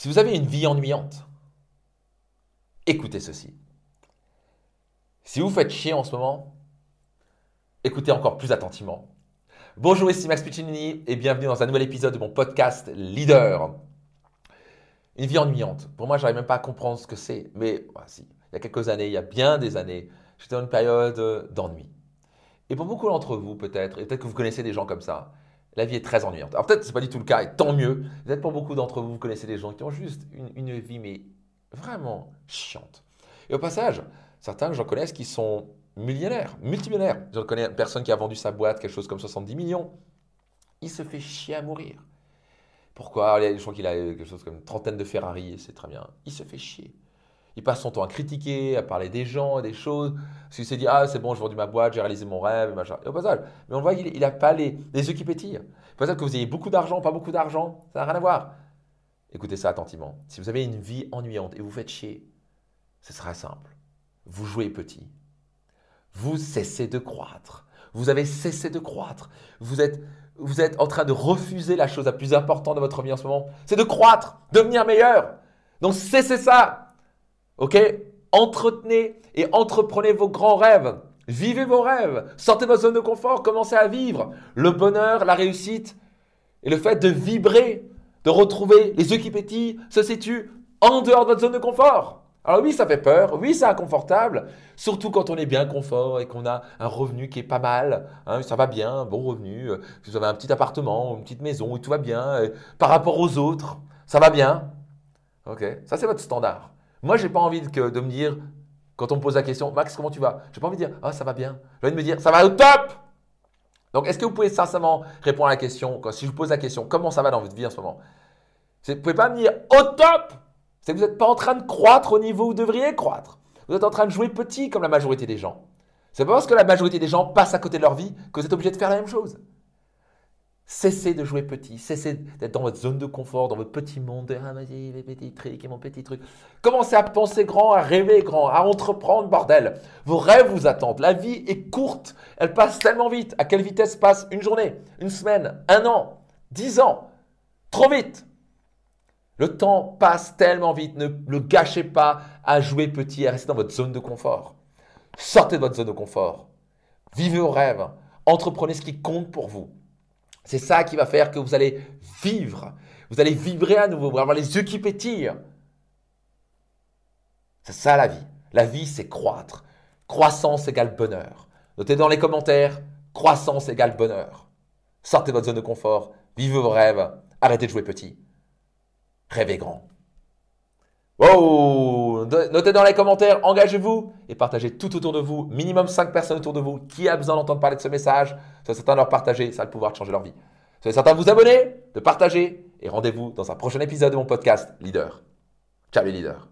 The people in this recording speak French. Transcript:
Si vous avez une vie ennuyante, écoutez ceci. Si vous faites chier en ce moment, écoutez encore plus attentivement. Bonjour, ici Max Piccinini et bienvenue dans un nouvel épisode de mon podcast Leader. Une vie ennuyante. Pour moi, je n'arrive même pas à comprendre ce que c'est. Mais bah, il y a quelques années, il y a bien des années, j'étais dans une période d'ennui. Et pour beaucoup d'entre vous, peut-être, et peut-être que vous connaissez des gens comme ça, la vie est très ennuyante. Alors peut-être que ce n'est pas du tout le cas, et tant mieux. Peut-être pour beaucoup d'entre vous, vous connaissez des gens qui ont juste une, vie, mais vraiment chiante. Et au passage, certains que j'en connais qui sont millionnaires, multimillionnaires. Je connais une personne qui a vendu sa boîte, quelque chose comme 70 millions. Il se fait chier à mourir. Pourquoi? Je crois qu'il a quelque chose comme une trentaine de Ferrari, c'est très bien. Il se fait chier. Il passe son temps à critiquer, à parler des gens et des choses. Parce qu'il s'est dit, ah, c'est bon, j'ai vendu ma boîte, j'ai réalisé mon rêve, machin. Et au passage, mais on voit qu'il n'a pas les, les yeux qui pétillent. Peut-être que vous ayez beaucoup d'argent, pas beaucoup d'argent, ça n'a rien à voir. Écoutez ça attentivement. Si vous avez une vie ennuyante et vous faites chier, ce sera simple. Vous jouez petit. Vous cessez de croître. Vous avez cessé de croître. Vous êtes, vous êtes en train de refuser la chose la plus importante de votre vie en ce moment. C'est de croître, devenir meilleur. Donc cessez ça. OK? Entretenez et entreprenez vos grands rêves. Vivez vos rêves. Sortez de votre zone de confort. Commencez à vivre. Le bonheur, la réussite et le fait de vibrer, de retrouver les yeux qui pétillent, se situe en dehors de votre zone de confort. Alors oui, ça fait peur, oui, c'est inconfortable, surtout quand on est bien confort et qu'on a un revenu qui est pas mal, hein, ça va bien, bon revenu, euh, vous avez un petit appartement, une petite maison, et tout va bien, par rapport aux autres, ça va bien. Ok, ça c'est votre standard. Moi, je n'ai pas envie de, me dire, quand on me pose la question, Max, comment tu vas? Je n'ai pas envie de dire, ah, ça va bien. J'ai envie de me dire, ça va au top Donc, est-ce que vous pouvez sincèrement répondre à la question, quand, si je vous pose la question, comment ça va dans votre vie en ce moment? Vous ne pouvez pas me dire, au top C'est que vous n'êtes pas en train de croître au niveau où vous devriez croître. Vous êtes en train de jouer petit comme la majorité des gens. C'est pas parce que la majorité des gens passent à côté de leur vie que vous êtes obligé de faire la même chose. Cessez de jouer petit, cessez d'être dans votre zone de confort, dans votre petit monde. Ah, trucs et mon petit. Commencez à penser grand, à rêver grand, à entreprendre, bordel. Vos rêves vous attendent. La vie est courte, elle passe tellement vite. À quelle vitesse passe une journée, une semaine, un an, dix ans? Trop vite. Le temps passe tellement vite. Ne le gâchez pas à jouer petit, à rester dans votre zone de confort. Sortez de votre zone de confort. Vivez vos rêves. Entreprenez ce qui compte pour vous. C'est ça qui va faire que vous allez vivre. Vous allez vibrer à nouveau, vous allez avoir les yeux qui pétillent. C'est ça la vie. La vie, c'est croître. Croissance égale bonheur. Notez dans les commentaires, croissance égale bonheur. Sortez de votre zone de confort, vivez vos rêves, arrêtez de jouer petit. Rêvez grand. Wow Notez dans les commentaires, engagez-vous et partagez tout autour de vous, minimum 5 personnes autour de vous. Qui a besoin d'entendre parler de ce message? Soyez certain de leur partager, ça a le pouvoir de changer leur vie. Soyez certain de vous abonner, de partager et rendez-vous dans un prochain épisode de mon podcast Leader. Ciao les leaders